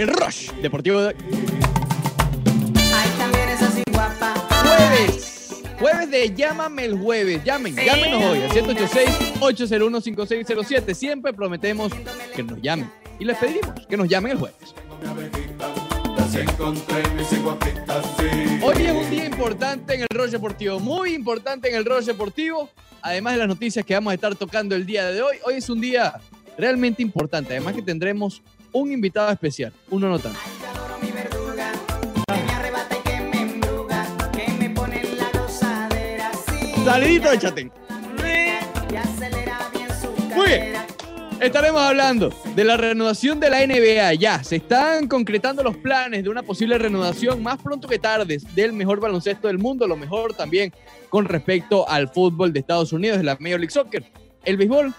el Rush Deportivo de jueves. Jueves de Llámame el jueves. Llamen, llámenos hoy al 186-801-5607. Siempre prometemos que nos llamen. Y les pedimos que nos llamen el jueves. Hoy es un día importante en el Rush Deportivo, muy importante en el Rush Deportivo. Además de las noticias que vamos a estar tocando el día de hoy, hoy es un día realmente importante. Además que tendremos un invitado especial, uno no tanto. Salidito de chatén. Muy bien. Estaremos hablando de la reanudación de la NBA. Ya, se están concretando los planes de una posible reanudación más pronto que tarde del mejor baloncesto del mundo, lo mejor también con respecto al fútbol de Estados Unidos, de la Major League Soccer. El béisbol,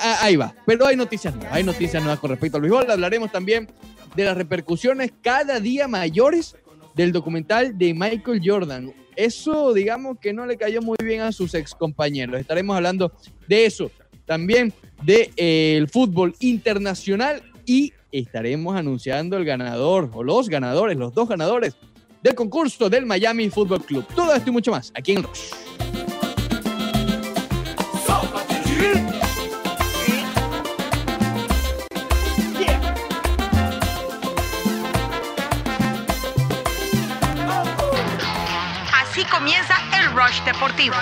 ahí va. Pero hay noticias nuevas, hay noticias nuevas con respecto al béisbol. Hablaremos también de las repercusiones cada día mayores del documental de Michael Jordan. Eso, digamos que no le cayó muy bien a sus ex compañeros. Estaremos hablando de eso, también del de, fútbol internacional y estaremos anunciando el ganador o los ganadores, los dos ganadores del concurso del Miami Football Club. Todo esto y mucho más aquí en Rush. Rush Deportivo.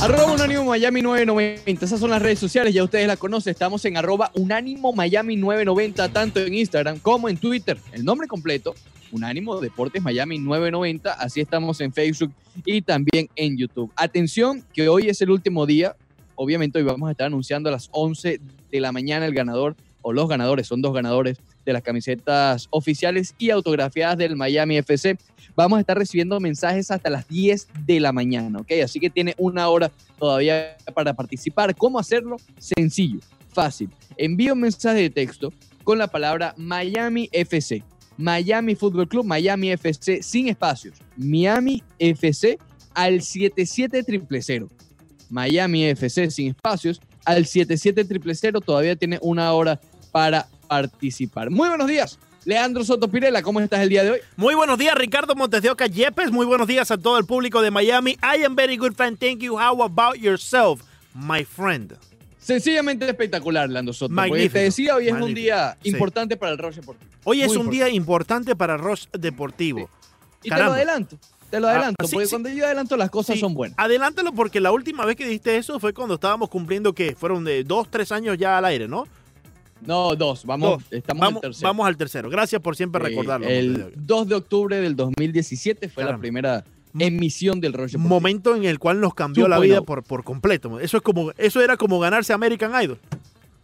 Arroba Unánimo Miami 990. Esas son las redes sociales, ya ustedes la conocen. Estamos en arroba Unánimo Miami 990, tanto en Instagram como en Twitter. El nombre completo, Unánimo Deportes Miami 990. Así estamos en Facebook y también en YouTube. Atención, que hoy es el último día. Obviamente hoy vamos a estar anunciando a las 11 de la mañana el ganador o los ganadores, son dos ganadores de las camisetas oficiales y autografiadas del Miami FC. Vamos a estar recibiendo mensajes hasta las 10 de la mañana, ¿ok? Así que tiene una hora todavía para participar. ¿Cómo hacerlo? Sencillo, fácil. Envía un mensaje de texto con la palabra Miami FC. Miami Fútbol Club, Miami FC, sin espacios. Miami FC al 77000. Miami FC sin espacios al 77000. Todavía tiene una hora para participar. Muy buenos días. Leandro Soto Pirela, ¿cómo estás el día de hoy? Muy buenos días, Ricardo Montes de Oca Yepes. Muy buenos días a todo el público de Miami. I am very good, friend. Thank you. How about yourself, my friend? Sencillamente espectacular, Leandro Soto. Porque te decía, hoy es Magnífico. un día importante sí. para el Roche Deportivo. Hoy Muy es un importante. día importante para el Roche Deportivo. Sí. Y Caramba. te lo adelanto. Te lo adelanto, ah, sí, porque cuando yo adelanto las cosas son buenas. Adelántalo porque la última vez que dijiste eso fue cuando estábamos cumpliendo, que Fueron de dos, tres años ya al aire, ¿no? No, dos. Vamos, dos. Estamos vamos, al tercero. Vamos al tercero. Gracias por siempre recordarlo. El 2 de octubre del 2017 fue Caramba. la primera emisión del Roger. Momento en el cual nos cambió la vida por, por completo. Eso, es como, eso era como ganarse American Idol.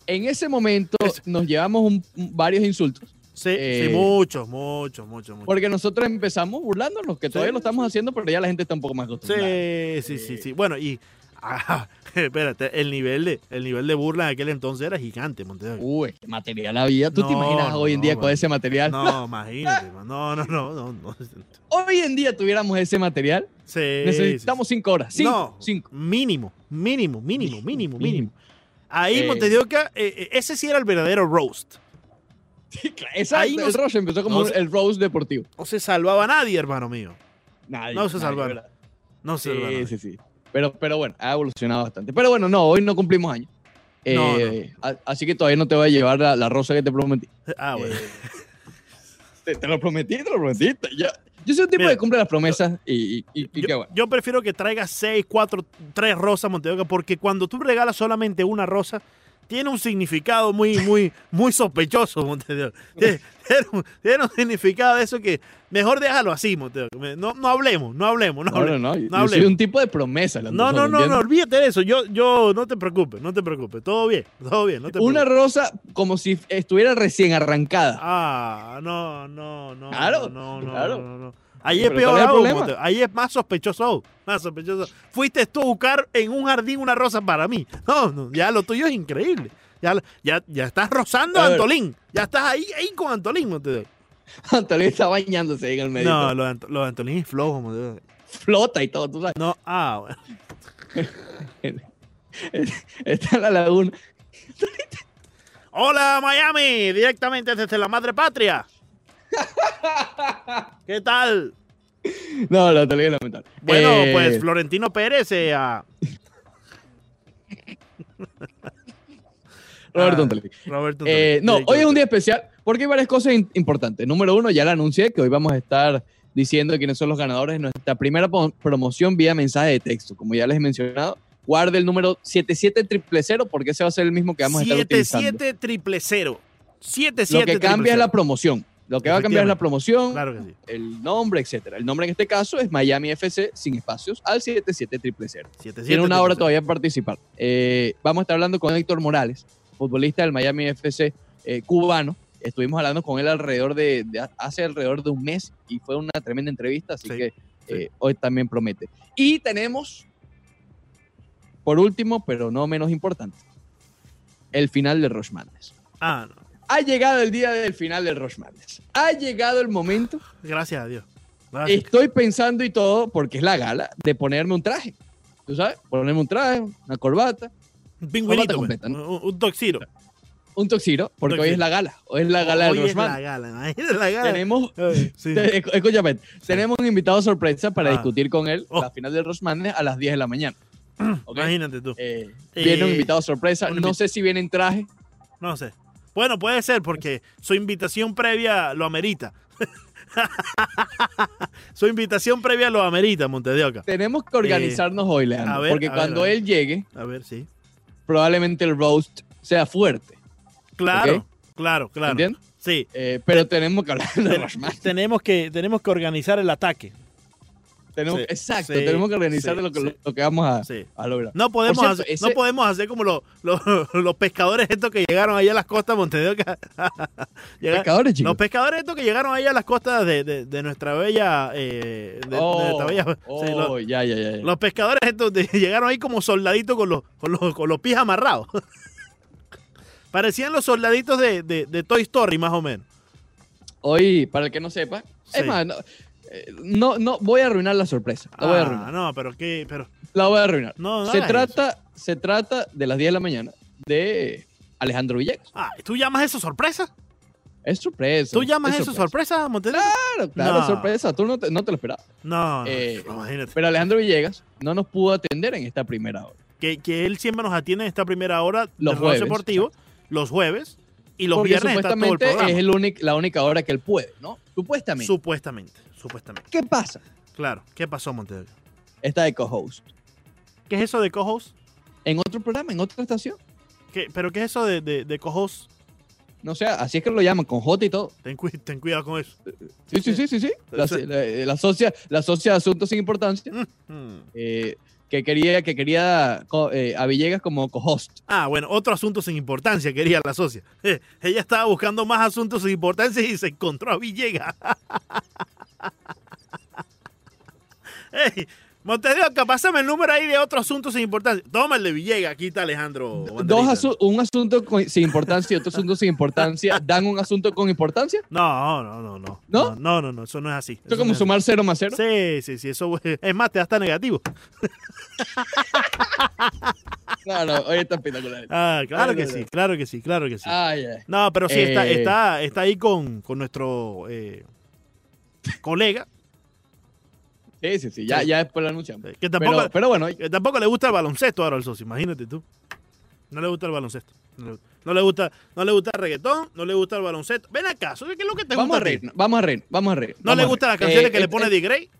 En ese momento nos llevamos un, varios insultos. Sí, eh, sí, muchos, muchos, muchos, muchos. Porque nosotros empezamos burlándonos, que todavía sí, lo estamos haciendo, pero ya la gente está un poco más acostumbrada. Sí, sí, sí, sí. Bueno, y Ah, espérate, el nivel de el nivel de burla en aquel entonces era gigante, Montevideo. Uy, qué material había. ¿Tú no, te imaginas hoy en día con ese material? No, imagínate. no, no, no, no, no. Hoy en día tuviéramos ese material. Sí. Necesitamos sí. cinco horas. Cinco, no, cinco. Mínimo, mínimo, mínimo, mínimo, mínimo. Ahí, eh, Montedioca, eh, ese sí era el verdadero roast. Sí, exacto. Ahí el roast empezó como el roast deportivo. No se salvaba nadie, hermano mío. Nadie. No se salvaba. No se sí, salvaba. Sí, sí, pero, pero bueno, ha evolucionado bastante. Pero bueno, no, hoy no cumplimos años. Eh, no. Así que todavía no te voy a llevar la, la rosa que te prometí. Ah, bueno. Eh, te, te, lo prometí, te lo prometí. Ya, yo soy un tipo Mira, que cumple las promesas y, y, y, y qué yo, bueno. yo prefiero que traigas seis, cuatro, tres rosas, Montevideo, porque cuando tú regalas solamente una rosa, tiene un significado muy, muy, muy sospechoso, Montevideo. Tiene, tiene, un, significado de eso que mejor déjalo así, Montevideo. No, no hablemos, no hablemos, no, hablemos. No, no, no. no hablemos. soy un tipo de promesa. No, no, no, no, olvídate de eso. Yo, yo, no te preocupes, no te preocupes. Todo bien, todo bien. No te Una rosa como si estuviera recién arrancada. Ah, no, no, no. Claro, no, no, claro. no, no, no. Ahí es peor aún, ahí es más sospechoso más sospechoso. Fuiste tú a buscar en un jardín una rosa para mí. No, no, ya lo tuyo es increíble. Ya, ya, ya estás rozando A. Antolín. Ya estás ahí, ahí con Antolín, Montevideo. Antonio está bañándose ahí en el medio. No, lo lo de Antolín es flojo, Montevideo. Flota y todo, tú sabes. No, ah, bueno. Está en la laguna. Hola, Miami, directamente desde la madre patria. ¿Qué tal? No, la Antonio es lamentable. Bueno, Eh, pues Florentino Pérez eh, ah, Roberto ah. Roberto Eh, no, hoy es un día especial porque hay varias cosas importantes. Número uno, ya la anuncié que hoy vamos a estar diciendo quiénes son los ganadores de nuestra primera promoción vía mensaje de texto. Como ya les he mencionado, guarde el número 77000 porque ese va a ser el mismo que vamos a estar utilizando. 77 triple cero. 77 Lo que cambia es la promoción. Lo que va a cambiar es la promoción, Claro que sí. el nombre, etcétera. El nombre en este caso es Miami FC sin espacios al 77000. 77 Tiene una hora 000. todavía para participar. Eh, vamos a estar hablando con Héctor Morales, futbolista del Miami FC eh, cubano. Estuvimos hablando con él alrededor de, de hace alrededor de un mes y fue una tremenda entrevista, así Sí, que sí. eh, hoy también promete. Y tenemos, por último, pero no menos importante, el final de Roche Madness. Ah, no. Ha llegado el día del final del Roche Madness. Ha llegado el momento. Gracias a Dios. Gracias. Estoy pensando y todo, porque es la gala, de ponerme un traje. ¿Tú sabes? Ponerme un traje, una corbata, Un pingüinito, pues. completa, ¿no? un, un toxiro. un toxiro, porque hoy Toxiro. es la gala. Hoy es la gala Hoy del es la gala, imagínate la gala. Tenemos, Ay, sí. te- esc- escúchame, tenemos un invitado sorpresa para Ah. discutir con él Oh. la final del Rosman a las 10 de la mañana. Imagínate tú. Eh, Eh, viene un invitado sorpresa. No sé si viene en traje. No sé. Bueno, puede ser porque su invitación previa lo amerita. su invitación previa lo amerita, Montedioca. Tenemos que organizarnos hoy, Leandro. Eh, a ver, porque cuando ver. él llegue, A ver, sí. probablemente el roast sea fuerte. Claro, claro, claro. ¿Entiendes? Sí. Eh, pero tenemos que hablar de Ten- tenemos, que, tenemos que organizar el ataque. Tenemos, Sí, exacto, sí, tenemos que organizar sí, lo, que, lo que vamos a, a lograr. No podemos, cierto, hacer, ese- no podemos hacer como los, los, los pescadores estos que llegaron allá a las costas de. Llega- Pescadores, chicos. Los pescadores estos que llegaron allá a las costas de, de- de nuestra bella... eh, de- Oh, nuestra bella- oh, los, ya, ya, ya. los pescadores estos de- llegaron ahí como soldaditos con los, con los, con los pies amarrados. Parecían los soldaditos de, de- Toy Story, más o menos. Hoy, para el que no sepa, Sí. es más, no, no, no, voy a arruinar la sorpresa. La voy a Ah, arruinar. no, pero qué... Pero, La voy a arruinar. no, no se, trata, se trata de las 10 de la mañana de Alejandro Villegas. Ah, ¿tú llamas eso sorpresa? Es sorpresa. ¿Tú llamas es eso sorpresa, Montedioca? Claro, claro, No. es sorpresa. Tú no te, no te lo esperabas. No, no, Eh, imagínate. Pero Alejandro Villegas no nos pudo atender en esta primera hora. que, que él siempre nos atiende en esta primera hora Los jueves, Deportivo, los jueves, y los Porque viernes está todo el supuestamente programa. es el la única hora que él puede, ¿no? Supuestamente. Supuestamente, supuestamente. ¿Qué pasa? Claro. ¿Qué pasó, Montedioca? Está de co-host. ¿Qué es eso de co-host? En otro programa, en otra estación. ¿Qué- ¿Pero qué es eso de, de, de co-host? No sé, así es que lo llaman, con J y todo. Ten, cui- ten cuidado con eso. Sí, sí, sí, sí, sí. La, la, la socia, la socia de asuntos sin importancia, Mm. eh, que quería, que quería eh, a Villegas como co-host. Ah, bueno, otro asunto sin importancia quería la socia. Ella estaba buscando más asuntos sin importancia y se encontró a Villegas. Montedioca, pásame el número ahí de otro asunto sin importancia. Toma el de Villegas, aquí está Alejandro. Dos asu- un asunto con- sin importancia y otro asunto sin importancia. ¿Dan un asunto con importancia? No, no, no, no. ¿No? No, no, no, eso no es así. Esto es como no es sumar cero más cero. Sí, sí, sí, eso es más, te da hasta negativo. Claro, hoy está espectacular. Ah, claro que sí, claro que sí, claro que sí. No, pero sí, está, Eh. está, está ahí con, con nuestro eh, colega, Sí, sí, sí. Ya, ya después lo anunciamos. que tampoco, Pero, pero bueno, que tampoco le gusta el baloncesto ahora al socio, imagínate tú. No le gusta el baloncesto. No le, gusta, no le gusta el reggaetón, no le gusta el baloncesto. Ven acá, ¿eso ¿qué es lo que te vamos gusta a reír, vamos a reír, vamos a reír. ¿No le gustan las canciones Eh, que le eh, pone eh, D. Grey?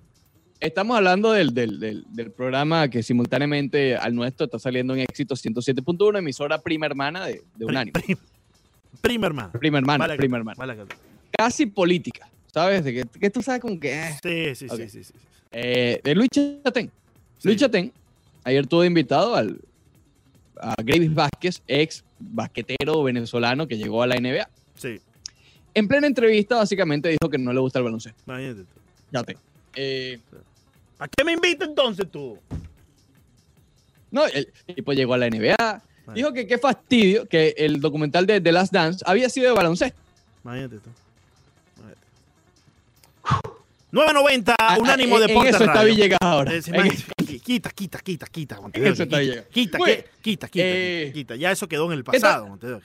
Estamos hablando del, del, del, del programa que simultáneamente al nuestro está saliendo en éxito 107.1, emisora prima hermana de, de Unánimo. Prim- Prima hermana. Prima hermana, Vale, prima hermana. vale. Casi política, ¿sabes? De que, que tú sabes como que... eh. Sí, sí, sí, sí. Eh, de Luis Chatén. Sí. Luis Chatén, ayer tuvo invitado al, a Gravis Vázquez, ex basquetero venezolano que llegó a la NBA. Sí, En plena entrevista, básicamente dijo que no le gusta el baloncesto. imagínate tú. Chatén. Eh, ¿A qué me invita entonces tú? no, el tipo llegó a la NBA, Dijo que qué fastidio que el documental de The Last Dance había sido de baloncesto. Imagínate tú. Imagínate. 990, unánimo Ah, en- Deportes En eso está. Villegas ahora. Eh, En- Quita, quita, quita, quita. Montevideo, Eso está quita, quita, Bueno, quita, quita, eh, quita, Ya eso quedó en el ¿qué pasado. Montevideo.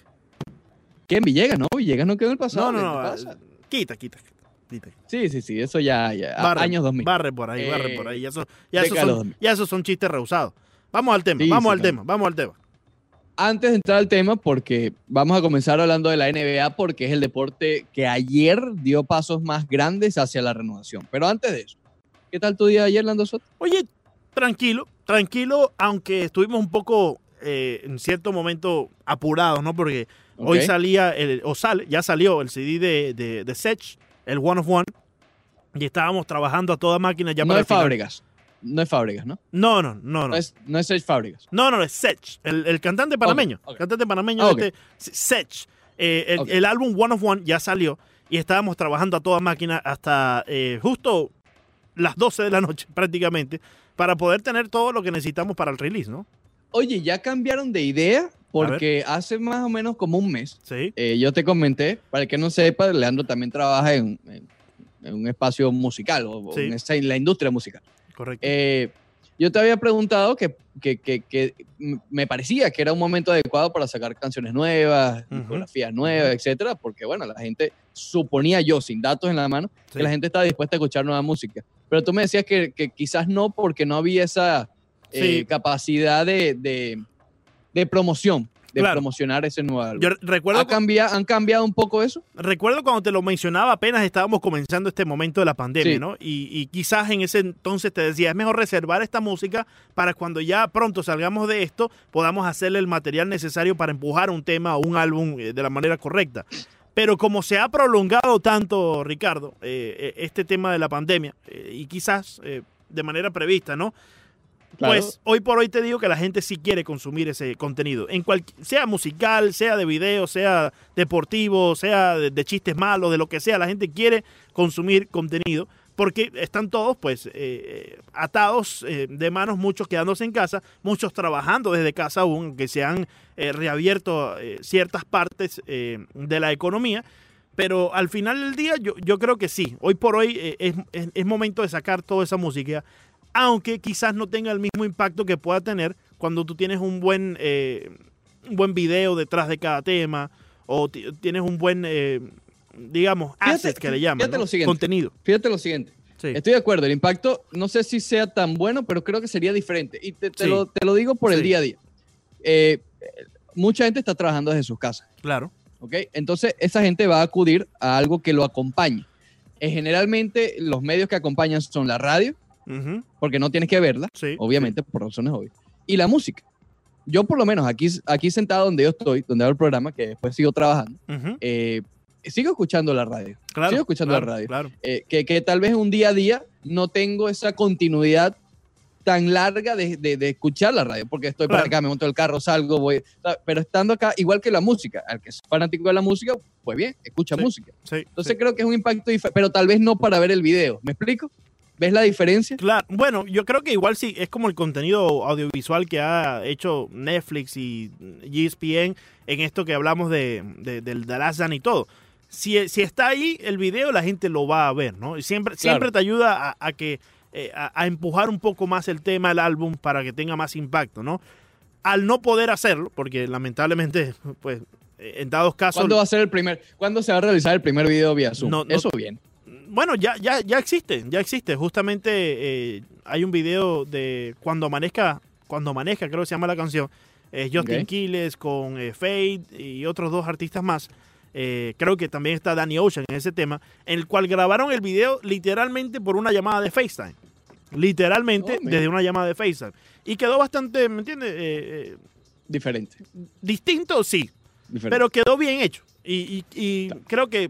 ¿Quién? Villegas, ¿no? Villegas no quedó en el pasado. No, no, ¿qué no. eh, pasa? Quita, quita, quita. Sí, sí, sí, eso ya, ya Barre, años 2000. Barre por ahí, barre Eh, por ahí. Ya, eso- ya esos son, 2000. ya esos son chistes rehusados. Vamos al tema, Sí, vamos sí, al tema, vamos al tema. Antes de entrar al tema, porque vamos a comenzar hablando de la NBA, porque es el deporte que ayer dio pasos más grandes hacia la renovación. Pero antes de eso, ¿qué tal tu día ayer, Lando Soto? Oye, tranquilo, tranquilo, aunque estuvimos un poco eh, en cierto momento apurados, ¿no? Porque hoy salía, el, o sale, ya salió el CD de, de, de Sech, el One of One, y estábamos trabajando a toda máquina ya no para es el final. No es Fábregas, ¿no? No, no, no, No, no. es, no es Serge Fábregas. No, no, es Sech, el, el cantante panameño. ok. Cantante panameño Ah, ok. este, Sech. Eh, el, álbum One of One ya salió y estábamos trabajando a toda máquina hasta eh, justo las 12 de la noche prácticamente para poder tener todo lo que necesitamos para el release, ¿no? Oye, ya cambiaron de idea porque hace más o menos como un mes Sí. eh, yo te comenté, para el que no sepa, Leandro también trabaja en, en- en un espacio musical o, Sí. en la industria musical. Correcto. Eh, yo te había preguntado que, que- que- me parecía que era un momento adecuado para sacar canciones nuevas, Ujú. discografías nuevas, etcétera, porque bueno, la gente suponía yo, sin datos en la mano, Sí. que la gente estaba dispuesta a escuchar nueva música. Pero tú me decías que, que quizás no, porque no había esa eh, capacidad de, de- de promoción, de Claro. promocionar ese nuevo álbum. Yo recuerdo, ¿Ha cambiado, ¿Han cambiado un poco eso? recuerdo cuando te lo mencionaba, apenas estábamos comenzando este momento de la pandemia, Sí. ¿no? Y, y quizás en ese entonces te decía, es mejor reservar esta música para cuando ya pronto salgamos de esto, podamos hacerle el material necesario para empujar un tema o un álbum eh, de la manera correcta. Pero como se ha prolongado tanto, Ricardo, eh, eh, este tema de la pandemia, eh, y quizás eh, de manera prevista, ¿no? Pues hoy por hoy te digo que la gente sí quiere consumir ese contenido, en cual, sea musical, sea de video, sea deportivo, sea de, chistes malos, de lo que sea, la gente quiere consumir contenido porque están todos pues eh, eh, atados eh, de manos, muchos quedándose en casa, muchos trabajando desde casa aún, que se han eh, reabierto ciertas partes de la economía. Pero al final del día yo, creo que sí, hoy por hoy es momento de sacar toda esa música aunque quizás no tenga el mismo impacto que pueda tener cuando tú tienes un buen, eh, un buen video detrás de cada tema o ti- tienes un buen, eh, digamos, Fíjate- asset que le llaman, contenido. Fíjate lo siguiente. Sí. Estoy de acuerdo, el impacto no sé si sea tan bueno, pero creo que sería diferente. Y te, te Sí. lo, te lo digo por el día a día. Eh, mucha gente está trabajando desde sus casas, Claro. ¿ok? Entonces, esa gente va a acudir a algo que lo acompañe. Eh, generalmente, los medios que acompañan son la radio, Ujú. porque no tienes que verla, Sí. obviamente, por razones obvias, y la música. Yo, por lo menos, aquí, aquí sentado donde yo estoy, donde hago el programa, que después sigo trabajando, Ujú. eh, sigo escuchando la radio. Claro. sigo escuchando la claro, radio. Claro. eh, que, que tal vez un día a día no tengo esa continuidad tan larga de, de- de escuchar la radio, porque estoy para acá, me monto el carro, salgo, voy, pero estando acá, igual que la música, al que es fanático de la música, pues bien, escucha Sí. música. Sí, Entonces sí. creo que es un impacto diferente, pero tal vez no para ver el video, ¿me explico? ¿Ves la diferencia? Claro, bueno, yo creo que igual sí, es como el contenido audiovisual que ha hecho Netflix y ESPN en esto que hablamos de, de- del The Last Dance y todo. Si, si está ahí el video, la gente lo va a ver, ¿no? Y siempre, siempre te ayuda a, a que, eh, a, a empujar un poco más el tema del álbum para que tenga más impacto, ¿no? Al no poder hacerlo, porque lamentablemente, pues, eh, en dados casos... ¿Cuándo va a ser el primer, cuándo se va a realizar el primer video vía Zoom? No, no- Eso bien. Bueno, ya, ya, ya existe, ya existe. Justamente eh, hay un video de Cuando amanezca, Cuando amanezca, creo que se llama la canción. Es Justin. Quiles con eh, Fade y otros dos artistas más. Eh, creo que también está Danny Ocean en ese tema, en el cual grabaron el video literalmente por una llamada de FaceTime. Literalmente Oh, desde una llamada de FaceTime. Y quedó bastante, ¿me entiendes? Eh, eh, Diferente. distinto, sí, diferente. pero quedó bien hecho. Y, y- y creo que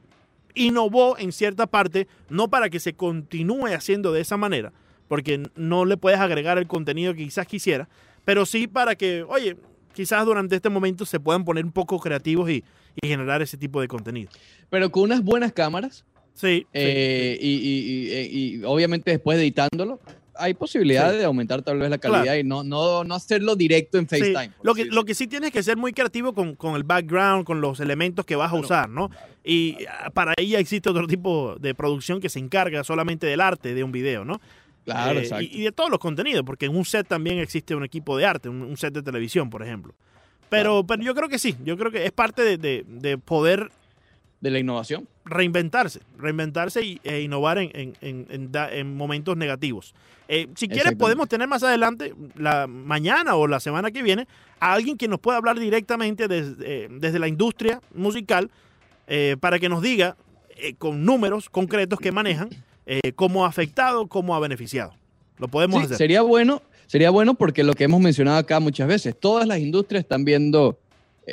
innovó en cierta parte, no para que se continúe haciendo de esa manera, porque no le puedes agregar el contenido que quizás quisiera, pero sí para que, oye, quizás durante este momento se puedan poner un poco creativos y, y generar ese tipo de contenido. pero con unas buenas cámaras Sí, sí, eh, y, y- y- y obviamente después de editándolo, hay posibilidad Sí. de aumentar tal vez la calidad Claro. y no, no, no hacerlo directo en FaceTime. Lo que, lo que sí tienes que ser muy creativo con, con el background, con los elementos que vas a Claro, usar, ¿no? Y ah, para ella existe otro tipo de producción que se encarga solamente del arte de un video, ¿no? Claro, Eh, exacto. y, y de todos los contenidos, porque en un set también existe un equipo de arte, un, un set de televisión, por ejemplo. Pero, pero yo creo que sí, yo creo que es parte de, de- de poder de la innovación. reinventarse, reinventarse y, e innovar en, en- en- en momentos negativos. Eh, si quieres, podemos tener más adelante, la mañana o la semana que viene, a alguien que nos pueda hablar directamente desde, eh, desde la industria musical eh, para que nos diga con números concretos que manejan cómo ha afectado, cómo ha beneficiado. Lo podemos Sí, hacer. sería bueno, sería bueno porque lo que hemos mencionado acá muchas veces, todas las industrias están viendo,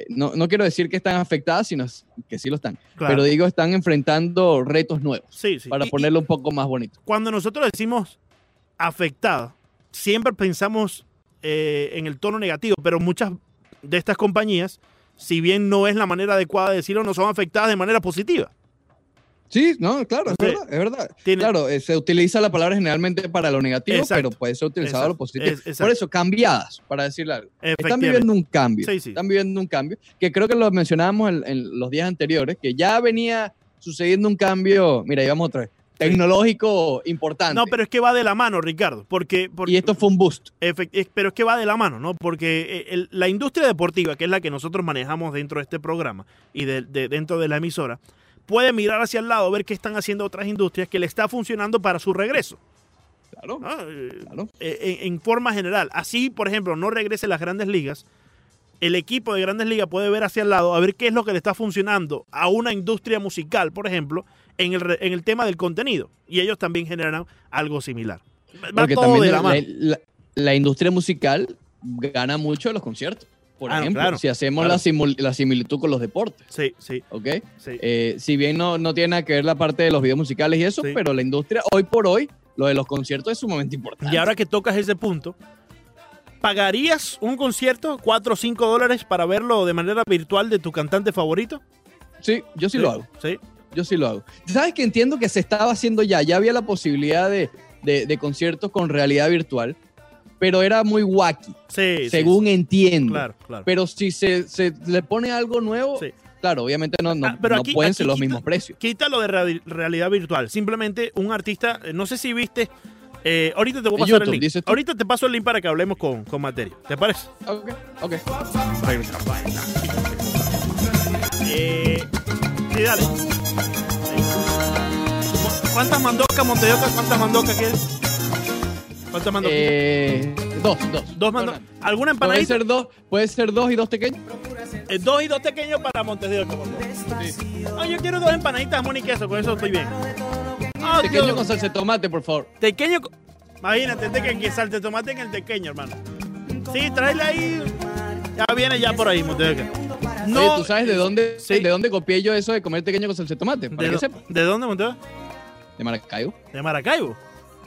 no, no quiero decir que están afectadas, sino que sí lo están, Claro. pero digo, están enfrentando retos nuevos, sí, sí. para y- ponerlo un poco más bonito. cuando nosotros decimos afectada, siempre pensamos eh, en el tono negativo, pero muchas de estas compañías, si bien no es la manera adecuada de decirlo, no son afectadas de manera positiva. Sí, no, claro, es verdad, es verdad. Tiene- Claro, eh, se utiliza la palabra generalmente para lo negativo, Exacto. pero puede ser utilizado lo positivo. Es-. Por eso, cambiadas, para decirle algo. Están viviendo un cambio. Sí, sí. Están viviendo un cambio, que creo que lo mencionábamos en, en los días anteriores, que ya venía sucediendo un cambio, mira, íbamos otra vez, tecnológico importante. No, pero es que va de la mano, Ricardo, porque, porque y esto fue un boost. Pero es que va de la mano, ¿no? Porque eh, el- la industria deportiva, que es la que nosotros manejamos dentro de este programa y de- de- dentro de la emisora, puede mirar hacia el lado, ver qué están haciendo otras industrias que le está funcionando para su regreso. Claro, ¿no? Eh, claro. eh, en, en forma general. Así, por ejemplo, no regrese a las grandes ligas. El equipo de grandes ligas puede ver hacia el lado a ver qué es lo que le está funcionando a una industria musical, por ejemplo, en el, en el tema del contenido. Y ellos también generan algo similar. Va Porque todo también de la, mano. la- la industria musical gana mucho de los conciertos. Por Ah, ejemplo, claro, si hacemos claro. la, simul- la similitud con los deportes, Sí, sí, ¿ok? sí. Eh, si bien no, no tiene nada que ver la parte de los videos musicales y eso, Sí. pero la industria hoy por hoy, lo de los conciertos es sumamente importante. Y ahora que tocas ese punto, ¿pagarías un concierto 4 o 5 dólares para verlo de manera virtual de tu cantante favorito? Sí, yo sí, lo hago. Sí. Yo sí lo hago. ¿Sabes que entiendo que se estaba haciendo ya? Ya había la posibilidad de, de- de conciertos con realidad virtual, pero era muy wacky, Sí, sí, según entiendo. Claro, claro. Pero si se, se le pone algo nuevo, Sí. claro, obviamente no, no, Ah, pero no aquí- pueden aquí ser los quita- mismos precios. Quítalo de reali- realidad virtual. Simplemente un artista, eh, no sé si viste, eh, ahorita te voy a pasar el link. Ahorita te paso el link para que hablemos con, con materia. ¿Te parece? Ok, ok. Eh, sí, dale. Sí. ¿Cuántas mandocas, Montedoca? ¿Cuántas mandocas quieres? ¿Cuántas mandocas? Eh, dos, dos. dos mandocas. ¿Alguna Puede empanadita? ser dos, puede ser dos y dos pequeños. Eh, dos y dos pequeños para de favor. No, yo quiero dos empanaditas, jamón y queso, con eso estoy bien. Ah, Pequeño yo- con salsa de tomate, por favor. Tequeño. co- Imagínate, te que salte de tomate en el tequeño, hermano. Sí, tráele ahí. Ya viene ya por ahí, Montevideo. No. Oye, ¿tú sabes de dónde, Sí. de dónde copié yo eso de comer pequeño con salsa de tomate? Para ¿De, que sepas. ¿De dónde, Montevideo? De Maracaibo. De Maracaibo.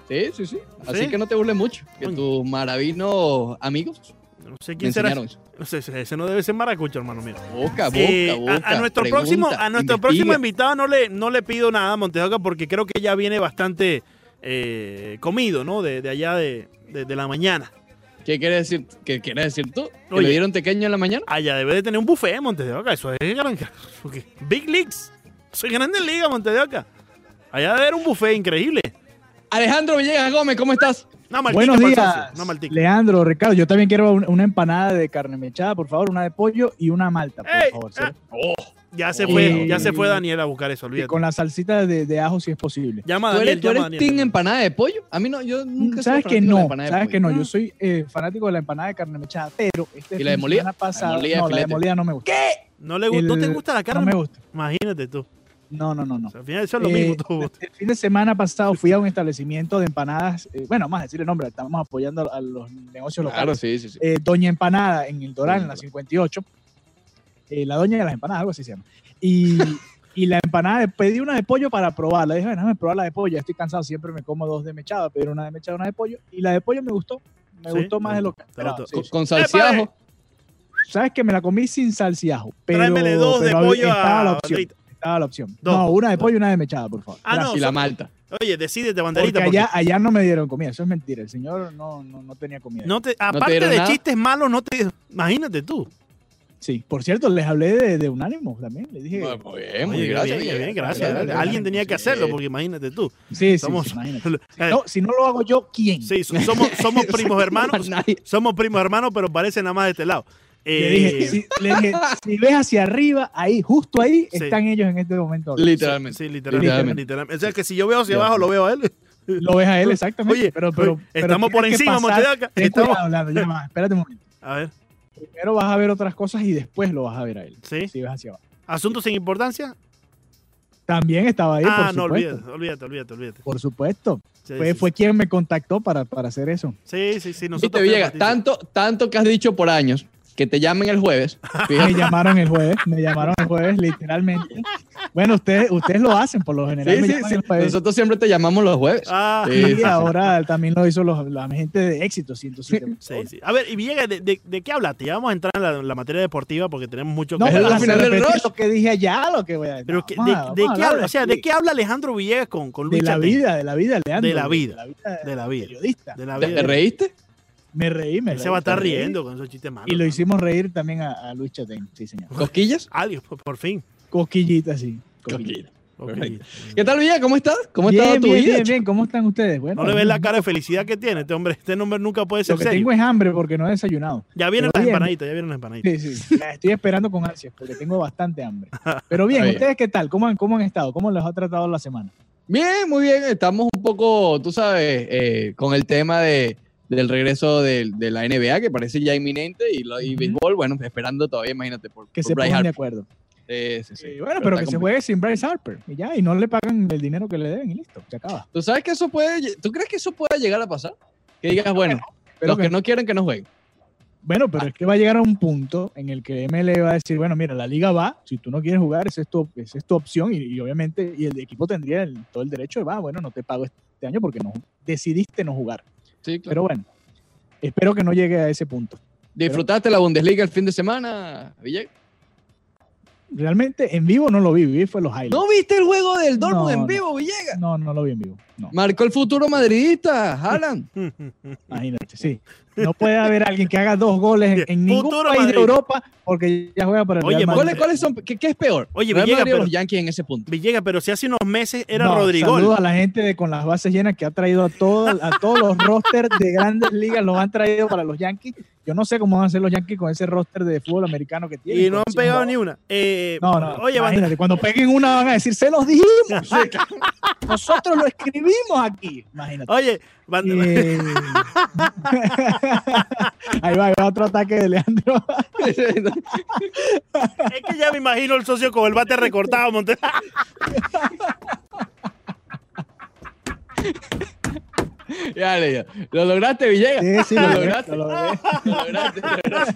Sí, sí, sí. Así ¿Sí? que no te burles mucho. Que tus maravinos amigos No sé me quién será. No sé, ese no debe ser maracucho, hermano mío. Busca, Eh, a- nuestro pregunta, próximo, a nuestro próximo invitado no le, no le pido nada a Montejoca porque creo que ya viene bastante eh, comido, ¿no? De, de allá de, de- de la mañana. ¿Qué quieres decir, qué quieres decir tú? ¿Que Oye. le dieron pequeño en la mañana? Allá debe de tener un buffet Montejoca. Eso es gran. porque Big Leagues. Soy grande liga, Montejoca. Allá debe haber un buffet increíble. Alejandro Villegas Gómez, ¿cómo estás? Maltica Buenos días, maltica. Leandro, Ricardo. Yo también quiero un- una empanada de carne mechada, por favor, una de pollo y una malta, por Ey, favor. ah, ¿sí? Ya se fue, ya se fue Eh, Daniel a buscar eso, Y olvídate. con la salsita de, de ajo si es posible. Llama a ¿Tú eres, llama eres team empanada de pollo? A mí no, yo nunca he sido ¿Sabes que de no? empanada de ¿Sabes que no? Yo soy eh, fanático de la empanada de carne mechada, pero este ¿Y la de molida? pasado, La de molida no, la de molida no me gusta. ¿No, le, gu- ¿No te El- gusta la carne? No me gusta. Imagínate tú. No, no, no, no. O sea, al final eso es lo Eh, mismo. tú. El fin de semana pasado fui a un establecimiento de empanadas, eh, bueno, más decir el nombre, estamos apoyando a los negocios Claro, locales. sí, sí, sí. eh, Doña Empanada en el Doral, Sí, en la claro. 58. Eh, la Doña de las Empanadas, algo así se llama. Y, y la empanada, pedí una de pollo para probarla. Dije, bueno, déjame probar la de pollo, ya estoy cansado, siempre me como dos de mechada, pero una de mechada, una de pollo. Y la de pollo me gustó, me Sí, gustó más de lo que esperaba. Con, sí. con salsiajo. ¡Épale! Sabes que me la comí sin salsiajo, pero, Tráemele dos de pollo estaba la a opción. Leito. estaba la opción. Dos. No, una de pollo y una de mechada, por favor. Ah, no, y la malta. Oye, decídete, banderita. porque allá, allá no me dieron comida, eso es mentira. El señor no, no, no tenía comida. no te, te aparte de nada? chistes malos, no te. Imagínate tú. Sí, por cierto, les hablé de, de Unánimo también. Les dije. Muy muy bien, muy gracias. bien, bien, gracias. Alguien tenía que hacerlo, porque imagínate tú. sí, sí, somos- sí, imagínate. Eh, No, si no lo hago yo, ¿quién? Sí, so- somos, somos primos hermanos. Somos primos hermanos, pero parecen nada más de este lado. Le Eh, dije, si, le dije, si ves hacia arriba, ahí, justo ahí, Sí. están ellos en este momento. hablando. Literalmente. Sí, literalmente. Literalmente. literalmente. O sea, que si yo veo hacia abajo, lo veo a él. Lo ves a él exactamente. Oye, pero, pero, oye, pero estamos por encima, Montedaca. Estamos- cuidado, Orlando, ya va, espérate un momento. A ver, Primero vas a ver otras cosas y después lo vas a ver a él. ¿sí? Si ves hacia abajo. Asuntos sin importancia. También estaba ahí, ah, por no, supuesto. olvídate, olvídate, olvídate, olvídate. Por supuesto. Sí, Fue, sí, fue quien me contactó para, para hacer eso. sí, sí, sí. Nosotros fuimos partícipes. tanto, tanto que has dicho por años que te llamen el jueves. Me llamaron el jueves, me llamaron el jueves, literalmente. Bueno, ustedes, ustedes lo hacen por lo general. Sí, sí, sí. Nosotros siempre te llamamos los jueves. Ah, Sí, y ahora también lo hizo los- la gente de éxito 107. sí, sí. A ver, y Villegas, ¿de, de, de qué hablaste? Ya vamos a entrar en la, la materia deportiva porque tenemos mucho No, que la al final del lo que dije allá, lo que voy a decir. Pero No, que- vamos de, de qué hablar habla, o sea, ¿de qué habla Alejandro Villegas con, con De Luis la Chatén? vida, de la vida, Leandro. De la vida. De la vida, De la vida. Periodista. De la ¿Te, vida. te reíste? Me reí, me Él reí. se va a estar riendo con esos chistes malos. Y lo hicimos reír también a, a Luis Chatén, sí, señor. ¿Cosquillas? Por, por fin. Cosquillita, sí. Perfecto. ¿Qué tal, Villegas? ¿Cómo estás? ¿Cómo bien, estado tu bien, vida? bien, bien. ¿Cómo están ustedes? Bueno, No le ves la cara de felicidad que tiene este hombre. Este hombre nunca puede ser Lo que serio. tengo es hambre porque no he desayunado. Ya vienen pero las bien. empanaditas, ya vienen las empanaditas. Sí, sí. La estoy esperando con ansias porque tengo bastante hambre. Pero bien, Está. ¿ustedes qué tal? ¿Cómo han, cómo han estado? ¿Cómo les ha tratado la semana? Bien, muy bien. Estamos un poco, tú sabes, eh, con el tema de, del regreso de, de la NBA, que parece ya inminente, y, lo, y béisbol, bueno, esperando todavía, imagínate, por, Que por se pongan de acuerdo. Sí, sí, sí. Bueno, pero que se juegue sin Bryce Harper y ya, y no le pagan el dinero que le deben y listo, se acaba. ¿Tú sabes que eso puede, tú crees que eso puede llegar a pasar? Que digas, bueno, Pero los que que- no quieren que no jueguen. Bueno, pero es que va a llegar a un punto en el que ML va a decir, bueno, mira, la liga va, si tú no quieres jugar, esa es tu, esa es tu opción y, y obviamente, y el equipo tendría el- todo el derecho de, va, bueno, no te pago este año porque no decidiste no jugar. Sí, claro. Pero bueno, espero que no llegue a ese punto. ¿Disfrutaste la Bundesliga el fin de semana, Villegas? Realmente en vivo no lo vi, vi fue los highlights. ¿No viste el juego del Dortmund No, en vivo, Villegas? No, no lo vi en vivo. No, Marcó el futuro madridista, Haaland. imagínate, sí. No puede haber alguien que haga dos goles en, en ningún Futuro país de. Europa porque ya juega para el Oye, Real Madrid. ¿Cuáles, cuáles son? ¿Qué, qué es peor? Oye, Real o pero- los Yankees en ese punto? Villegas, pero si hace unos meses era No, Rodrigo. Saludos a la gente de con las bases llenas que ha traído a, todo, a todos los rosters de grandes ligas, los han traído para los Yankees. Yo no sé cómo van a hacer los Yankees con ese roster de fútbol americano que tienen. Y no han pegado no. ni una. Eh, No, no, Oye, imagínate, cuando peguen una van a decir, se los dijimos. Nosotros lo escribimos aquí. Imagínate. Oye, Van- Eh, ahí va, ahí va otro ataque de Leandro. es que ya me imagino el socio con el bate recortado, Monte. Ya, le digo. ¿Lo lograste, Villegas? Sí, sí, ¿Lo lo lograste? lo logré. Lo lograste, lo lograste.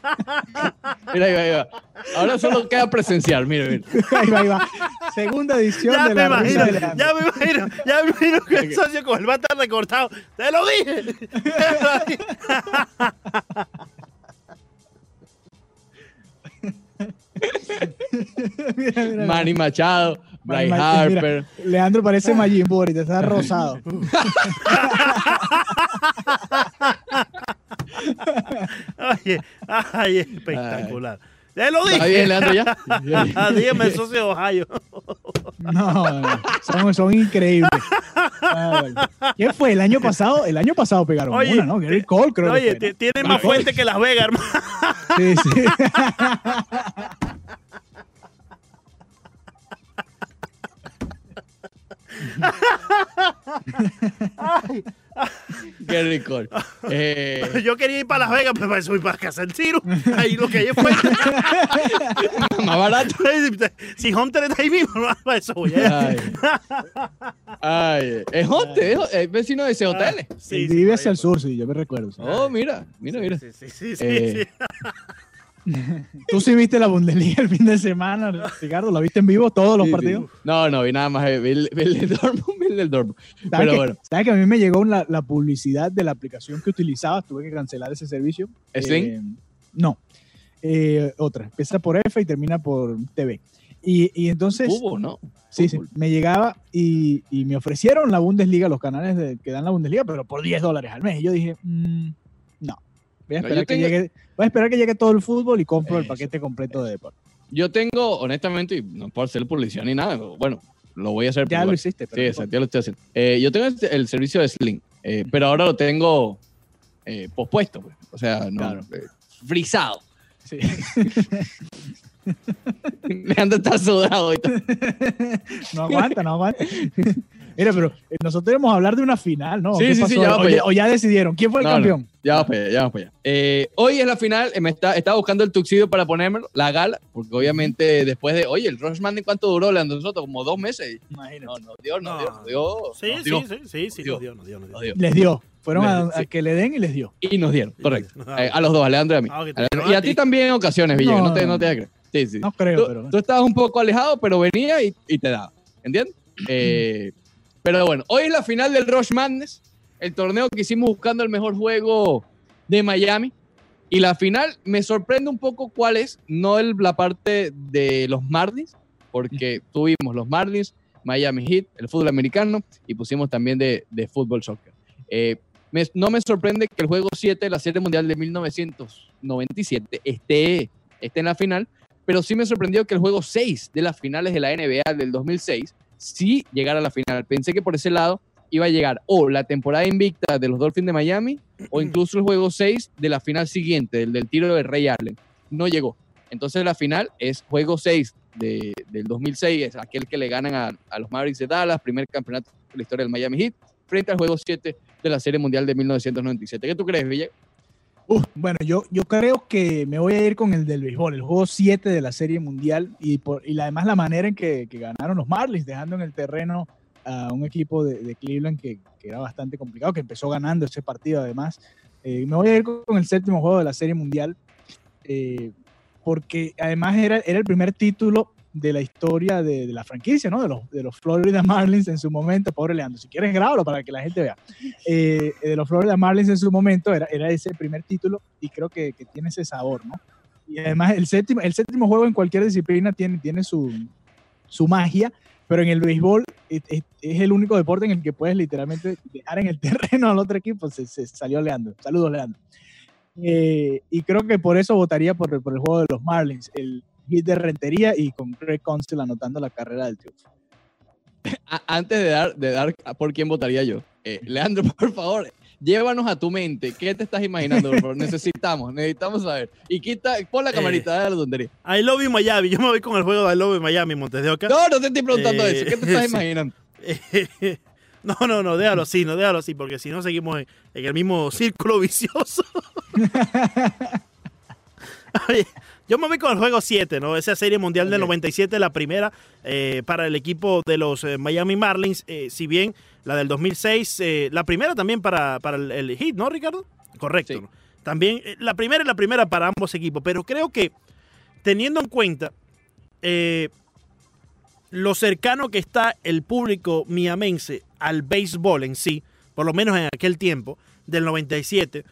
Mira, ahí va, ahí va. Ahora solo queda presenciar, mira, mira. Ahí va, ahí va. Segunda edición Ya de me la imagino, de ya me imagino, ya me imagino que el socio con el bate recortado. ¡Te lo dije! ¡Te lo dije! Mira, mira, Manny Machado, Bryce mira. Harper. Leandro parece Majin Buu ahorita, está rosado. Oye, ay, espectacular. ¡Te lo ¿Está dije! bien, Leandro, ya? Dígame, socio de Ohio. No, no, son, son increíbles. Ah, bueno. ¿Quién fue? El año pasado, el año pasado pegaron Oye, una, ¿no? Gary Cole, creo Oye, que fue, tiene más fuente que Las Vegas, hermano. ¿no? Sí, Gary Cole. Eh, Yo quería ir para Las Vegas, pero para eso voy para casa del tiro. Ahí lo que hay es fuente. más barato. si Hunter está ahí mismo, no, para eso voy. ¿eh? Ay. Ay, es Jote, es, es vecino de ese hotel. Sí, vive hacia el sur, sí, yo me recuerdo. Oh, mira, mira, mira. Sí, sí, sí, sí, Eh, sí. Tú sí viste la Bundesliga el fin de semana, Ricardo, ¿la viste en vivo todos los Sí, sí. partidos? No, no, vi nada más. eh, Vi el, vi el del Dortmund, vi el del Dortmund. ¿Sabes Pero que, bueno. sabes que a mí me llegó la, la publicidad de la aplicación que utilizaba? Tuve que cancelar ese servicio. ¿Sling? Eh, no, Eh, otra. Empieza por F y termina por TV. Y, y entonces, Hubo, ¿no? sí, sí, me llegaba y, y me ofrecieron la Bundesliga, los canales de- que dan la Bundesliga, pero por 10 dólares al mes. Y yo dije, mm, no. Voy a, esperar que tengo- llegue, voy a esperar que llegue todo el fútbol y compro el paquete completo de deporte. Yo tengo, honestamente, y no por hacer publicidad ni nada, bueno, lo voy a hacer. Ya lo hiciste. Sí, pero exacto, ya lo estoy haciendo. Eh, yo tengo el, el servicio de Sling, eh, pero ahora lo tengo eh, pospuesto, pues. o sea, no, Claro. frisado. Sí. Leandro está sudado y todo. no aguanta, no aguanta. Mira, pero eh, nosotros íbamos a hablar de una final, ¿no? Sí, ¿Qué sí, sí, ya va o, para ya, o ya decidieron. ¿Quién fue el No, no. campeón? Ya vamos para allá, ya vamos para allá. Eh, hoy es la final, eh, me está, estaba buscando el tuxido para ponérmelo, la gala, porque obviamente después de, oye, el Rushman, ¿en cuánto duró, Leandro Soto? Como dos meses. Imagínate. No, no dio, no, No. dio, no dio. Sí, nos sí, dio, sí, sí, sí, Dio. nos dio, nos dio, nos dio. Les dio. Fueron a, Les- a sí. que le den y les dio. Y nos dieron, correcto. Eh, a los dos, a Leandro y a mí. Ah, A Leandro- y a ti también en ocasiones, Villegas, no, No, te, no, te creer. Sí, sí. No creo, tú, pero. tú estabas un poco alejado, pero venía y, y te daba. ¿Entiendes? Eh, pero bueno, hoy es la final del Rush Madness, el torneo que hicimos buscando el mejor juego de Miami. Y la final me sorprende un poco cuál es, no el- la parte de los Marlins, porque tuvimos los Marlins, Miami Heat, el fútbol americano y pusimos también de, de fútbol soccer. Eh, no me sorprende que el juego 7 de la Serie Mundial de 1997 esté, esté en la final, pero sí me sorprendió que el juego 6 de las finales de la NBA del 2006 sí llegara a la final. Pensé que por ese lado iba a llegar o la temporada invicta de los Dolphins de Miami o incluso el juego 6 de la final siguiente, el del tiro de Ray Allen. No llegó. Entonces la final es juego 6 de- del 2006, es aquel que le ganan a, a los Mavericks de Dallas, primer campeonato de la historia del Miami Heat, frente al juego 7 de la Serie Mundial de 1997. ¿Qué tú crees, Villa? Bueno, yo, yo creo que me voy a ir con el del béisbol, el juego 7 de la Serie Mundial y, por, y además la manera en que, ganaron los Marlins, dejando en el terreno a un equipo de, Cleveland que, que era bastante complicado, que empezó ganando ese partido además. Eh, me voy a ir con, con el séptimo juego de la Serie Mundial eh, porque además era, era el primer título de la historia de, la franquicia, ¿no? De los, de los Florida Marlins en su momento. Pobre Leandro, si quieres grábalo para que la gente vea. Eh, de los Florida Marlins en su momento era, era ese primer título y creo que, que tiene ese sabor, ¿no? Y además el séptimo, el séptimo juego en cualquier disciplina tiene, tiene su, su magia, pero en el béisbol es el único deporte en el que puedes literalmente dejar en el terreno al otro equipo. Se, se salió Leandro. Saludos, Leandro. Eh, y creo que por eso votaría por, por el juego de los Marlins, el hit de Rentería y con Craig Counsell anotando la carrera del triunfo. Antes de dar, de dar por quién votaría yo, eh, Leandro, por favor, llévanos a tu mente. ¿Qué te estás imaginando? necesitamos, necesitamos saber. Y quita, pon la camarita de la tontería. I love you Miami. Yo me voy con el juego de I love you Miami, Montes de Oca. No, no te estoy preguntando Eh, eso. ¿Qué te estás sí. imaginando? No, no, no, déjalo así, no, déjalo así, porque si no seguimos en, en el mismo círculo vicioso. Oye, yo me voy con el juego 7, ¿no? Esa serie mundial del Ok. 97, la primera eh, para el equipo de los eh, Miami Marlins, eh, si bien la del 2006, eh, la primera también para, para el, el Heat, ¿no, Ricardo? Correcto. Sí. ¿no? También la primera y la primera para ambos equipos, pero creo que teniendo en cuenta lo cercano que está el público miamense al béisbol en sí, por lo menos en aquel tiempo, del 97,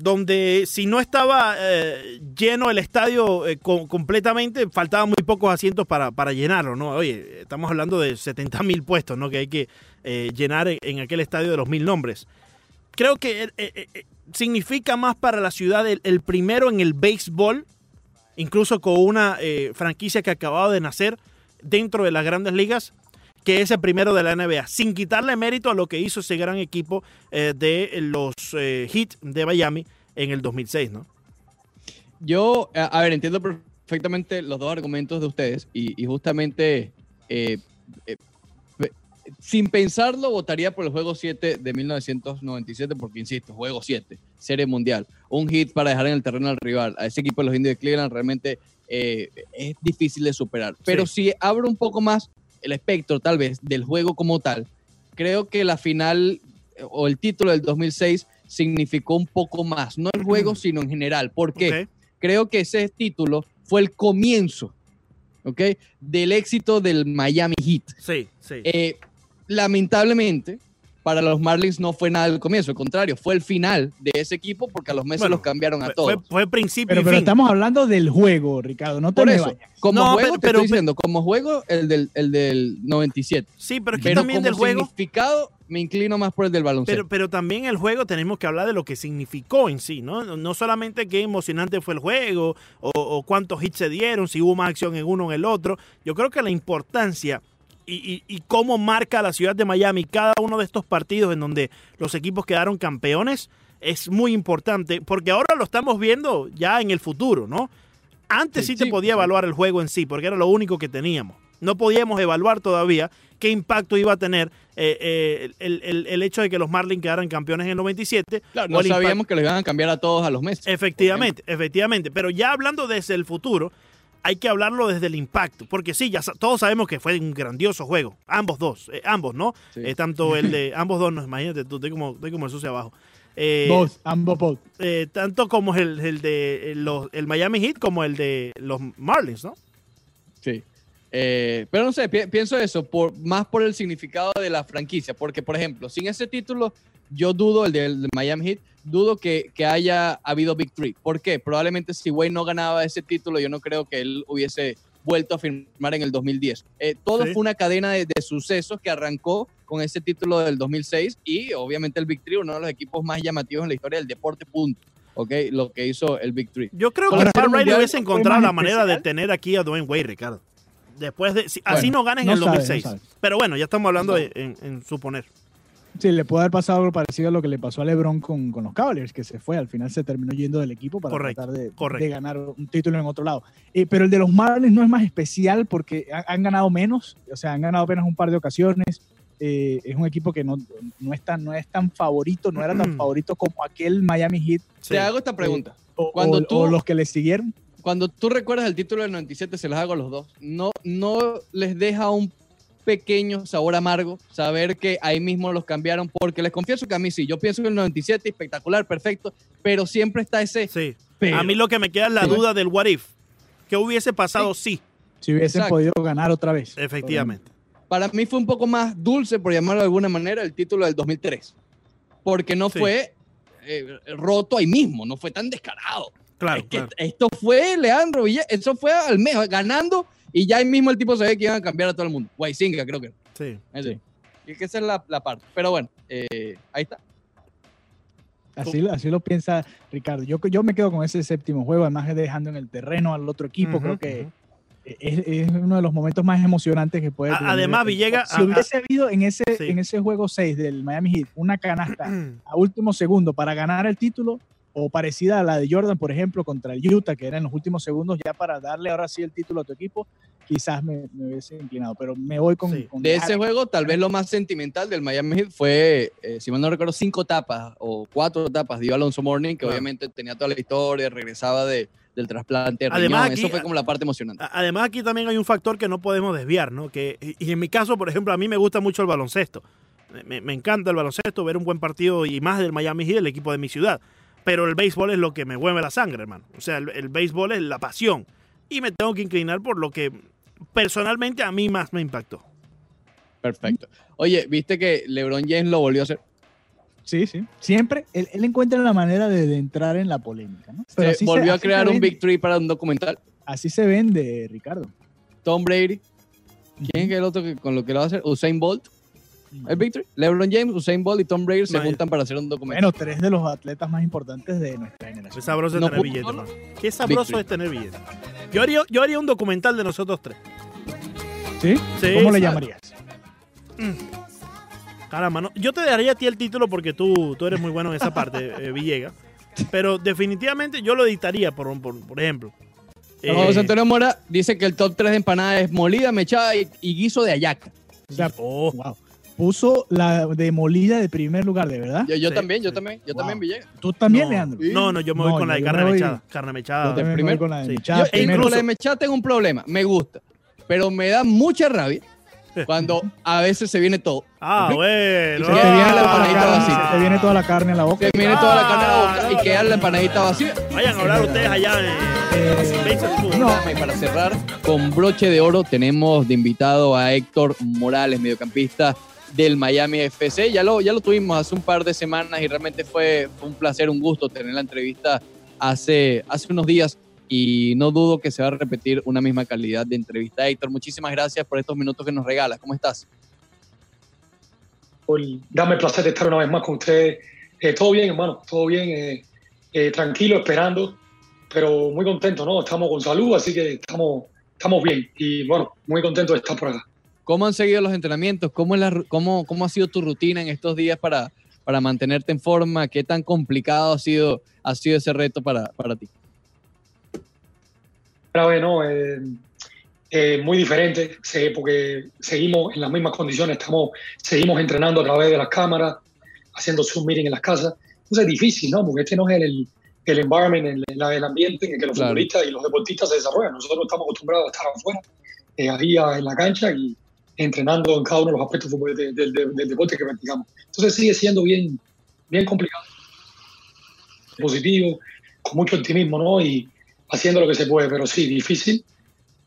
donde si no estaba eh, lleno el estadio eh, co- completamente, faltaban muy pocos asientos para, para llenarlo, ¿no? Oye, estamos hablando de 70 mil puestos, ¿no? Que hay que eh, llenar en, aquel estadio de los mil nombres. Creo que significa más para la ciudad el, el primero en el béisbol, incluso con una franquicia que acababa de nacer dentro de las grandes ligas, que es el primero de la NBA, sin quitarle mérito a lo que hizo ese gran equipo eh, de los eh, Heat de Miami en el 2006, ¿no? Yo, a, a ver, entiendo perfectamente los dos argumentos de ustedes y, y justamente eh, eh, sin pensarlo votaría por el juego 7 de 1997 porque, insisto, juego 7, serie mundial, un hit para dejar en el terreno al rival, a ese equipo de los indios de Cleveland realmente eh, es difícil de superar. Pero si abro un poco más el espectro tal vez del juego como tal, creo que la final eh, o el título del 2006 significó un poco más, no el juego, sino en general. ¿Por qué? Ok. creo que ese título fue el comienzo, ¿ok? Del éxito del Miami Heat. Sí, sí. Eh, lamentablemente, para los Marlins no fue nada al comienzo, al contrario, fue el final de ese equipo porque a los meses Bueno, los cambiaron a Fue, todos. fue, fue principio Pero, y pero fin. estamos hablando del juego, Ricardo. No te Por eso, vayas. como No, juego, pero- te pero- estoy diciendo, como juego, el del, el del 97. Sí, pero aquí Pero también como del juego. significado, me inclino más por el del baloncesto. Pero, pero también el juego tenemos que hablar de lo que significó en sí, ¿no? No solamente qué emocionante fue el juego o, o cuántos hits se dieron, si hubo más acción en uno o en el otro. Yo creo que la importancia y, y- y cómo marca la ciudad de Miami cada uno de estos partidos en donde los equipos quedaron campeones es muy importante porque ahora lo estamos viendo ya en el futuro, ¿no? Antes sí, Sí, te podía sí. evaluar el juego en sí porque era lo único que teníamos. No podíamos evaluar todavía qué impacto iba a tener eh, eh, el, el- el hecho de que los Marlins quedaran campeones en el 97. Claro, o no el impacto- sabíamos que los iban a cambiar a todos a los meses. Efectivamente, efectivamente. Pero ya hablando desde el futuro, hay que hablarlo desde el impacto. Porque sí, ya sa- todos sabemos que fue un grandioso juego. Ambos dos, eh, ambos, ¿no? Sí. Eh, tanto el de ambos dos, no, imagínate tú, estoy como, estoy como el sucio abajo. Eh, Both, ambos both. eh, tanto como el, el de los, el Miami Heat como el de los Marlins, ¿no? Sí. Eh, pero no sé, pi- pienso eso, por, más por el significado de la franquicia, porque por ejemplo, sin ese título, yo dudo, el del del Miami Heat, dudo que, que haya habido victory. ¿Por qué? Probablemente si Wayne no ganaba ese título, yo no creo que él hubiese vuelto a firmar en el 2010. Eh, todo Sí. fue una cadena de, de sucesos que arrancó con ese título del 2006 y obviamente el Victory, uno de los equipos más llamativos en la historia del deporte, punto. ¿Ok? Lo que hizo el Victory. Yo creo que Pat el Riley hubiese encontrado la manera de especial. tener aquí a Dwayne Wade, Ricardo. Después de, si- así Bueno, no ganas en no el sabes, no 2006. sabes. Pero bueno, ya estamos hablando No. de- en, en suponer. Sí, le puede haber pasado algo parecido a lo que le pasó a LeBron con, con los Cavaliers, que se fue. Al final se terminó yendo del equipo para Correcto, tratar de, correcto. de ganar un título en otro lado. Eh, pero el de los Marlins no es más especial porque han, han ganado menos, o sea, han ganado apenas un par de ocasiones. Eh, es un equipo que no, no, es tan, no es tan favorito, no era tan favorito como aquel Miami Heat Sí. Te hago esta pregunta. o, Cuando o- tú- o los que le siguieron. cuando tú recuerdas el título del 97, se los hago a los dos. No, no les deja un pequeño sabor amargo saber que ahí mismo los cambiaron, porque les confieso que a mí sí, yo pienso que el 97 espectacular, perfecto, pero siempre está ese. Sí. pero. A mí lo que me queda es la Sí. duda del what if. ¿Qué hubiese pasado sí, Si hubiesen Exacto. podido ganar otra vez. efectivamente? Para mí fue un poco más dulce, por llamarlo de alguna manera, el título del 2003, porque no Sí. fue eh, roto ahí mismo, no fue tan descarado. Claro, es que claro. esto fue Leandro Villa, eso fue al mes, ganando, y ya ahí mismo el tipo sabía que iban a cambiar a todo el mundo. Guaycinga, creo que. Sí. Y que esa es la, la parte. Pero bueno, eh, ahí está. Así, lo- así lo piensa Ricardo. Yo, yo me quedo con ese séptimo juego, además dejando en el terreno al otro equipo. Ujú, Creo que ujú. es, es uno de los momentos más emocionantes que puede tener además. Villegas, Si hubiese habido en ese, Sí. en ese juego 6 del Miami Heat una canasta a último segundo para ganar el título, o parecida a la de Jordan, por ejemplo, contra el Utah, que era en los últimos segundos ya para darle ahora sí el título a tu equipo, quizás me, me hubiese inclinado. Pero me voy con. Sí. con De ese juego, tal vez lo más sentimental del Miami Heat fue, eh, si mal no recuerdo, cinco tapas o cuatro tapas dio Alonso Morning, que obviamente tenía toda la historia, regresaba de, del trasplante. de Además, riñón. aquí- Eso fue como la parte emocionante. Además, aquí también hay un factor que no podemos desviar, ¿no? Que, y y en mi caso, por ejemplo, a mí me gusta mucho el baloncesto. Me- Me, me encanta el baloncesto, ver un buen partido y más del Miami Heat, el equipo de mi ciudad. Pero el béisbol es lo que me mueve la sangre, hermano. O sea, el, el béisbol es la pasión. Y me tengo que inclinar por lo que personalmente a mí más me impactó. Perfecto. Oye, viste que LeBron James lo volvió a hacer. Sí, sí. Siempre él, él encuentra la manera de, de entrar en la polémica. ¿no? Pero Se volvió a crear un vende. victory para un documental. Así se vende, Ricardo. Tom Brady. ¿Quién es el otro que, con lo que lo va a hacer? Usain Bolt. El victory. LeBron James, Usain Bolt y Tom Brady se juntan para hacer un documental. Bueno, tres de los atletas más importantes de nuestra generación. Qué sabroso es No tener billetes, hermano. Qué sabroso Victory. es tener billetes. Yo haría, yo haría un documental de nosotros tres. ¿Sí? Sí, ¿Cómo le llamarías? Caramba, no, yo te daría a ti el título porque tú, tú eres muy bueno en esa parte, eh, Villegas. Pero definitivamente yo lo editaría, por, por, por ejemplo. Eh, José Antonio Mora dice que el top 3 de empanadas es molida, mechada y, y guiso de ayaca. O sea, oh, wow. Puso la demolida de primer lugar, ¿de verdad? Yo, yo Sí, también, yo sí. también, yo Wow. también, Villegas. ¿Tú también, no, Leandro? No, no, yo me voy No, con la de carne mechada. Carne mechada. Yo también me voy primero. con la de Sí. mechada Yo, incluso la de mechada tengo un problema, me gusta, pero me da mucha rabia cuando a veces se viene todo. Ah, bueno. se vacía. se te viene toda la carne a la boca. Se viene toda la carne a la Ah, boca no, y no, queda no. la empanadita vacía. Vayan a hablar ustedes allá en Eh, Basic Food. no. Y para cerrar, con broche de oro tenemos de invitado a Héctor Morales, mediocampista del Miami FC. Ya lo, ya lo tuvimos hace un par de semanas y realmente fue, fue un placer, un gusto tener la entrevista hace, hace unos días y no dudo que se va a repetir una misma calidad de entrevista. Héctor, muchísimas gracias por estos minutos que nos regalas. ¿Cómo estás? Por darme el placer de estar una vez más con ustedes. Eh, todo bien, hermano, todo bien, eh, eh, tranquilo, esperando, pero muy contento, ¿no? Estamos con salud, así que estamos, estamos bien y bueno, muy contento de estar por acá. ¿Cómo han seguido los entrenamientos? ¿Cómo, es la cómo, cómo ha sido tu rutina en estos días para, para mantenerte en forma? ¿Qué tan complicado ha sido, ha sido ese reto para, para ti? Otra vez, ¿no? Eh, eh, muy diferente, porque seguimos en las mismas condiciones, estamos, seguimos entrenando a través de las cámaras, haciendo Zoom meeting en las casas. Entonces es difícil, ¿no? Porque este no es el, el environment, el, el- ambiente en el que los Claro. futbolistas y los deportistas se desarrollan. Nosotros estamos acostumbrados a estar afuera, eh, ahí en la cancha y entrenando en cada uno de los aspectos fútbol- de- de- de- del deporte que practicamos. Entonces sigue siendo bien, bien complicado, positivo, con mucho optimismo, ¿no? Y haciendo lo que se puede, pero sí, difícil,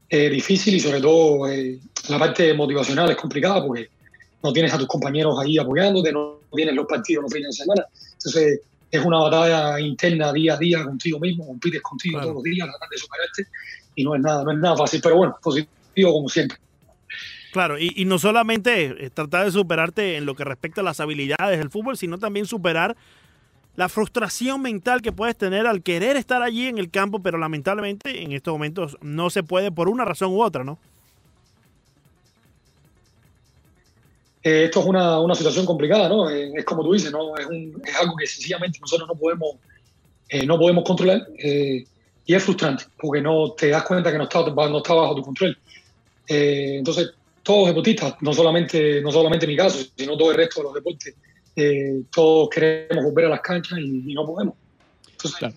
eh, difícil y sobre todo eh, la parte motivacional es complicada porque no tienes a tus compañeros ahí apoyándote, no tienes los partidos los fines de semana. Entonces es una batalla interna día a día contigo mismo, compites contigo Claro. todos los días, tratar de superarte y no es nada, no es nada fácil, pero bueno, positivo como siempre. Claro, y, no solamente tratar de superarte en lo que respecta a las habilidades del fútbol, sino también superar la frustración mental que puedes tener al querer estar allí en el campo, pero lamentablemente en estos momentos no se puede por una razón u otra, ¿no? Eh, esto es una, una situación complicada, ¿no? Eh, es como tú dices, ¿no? Es, un- es algo que sencillamente nosotros no podemos, eh, no podemos controlar y es frustrante porque no te das cuenta que no está, no está bajo tu control. Entonces, todos deportistas, no solamente, no solamente mi caso, sino todo el resto de los deportes, eh, todos queremos volver a las canchas y, y no podemos. Entonces, Claro.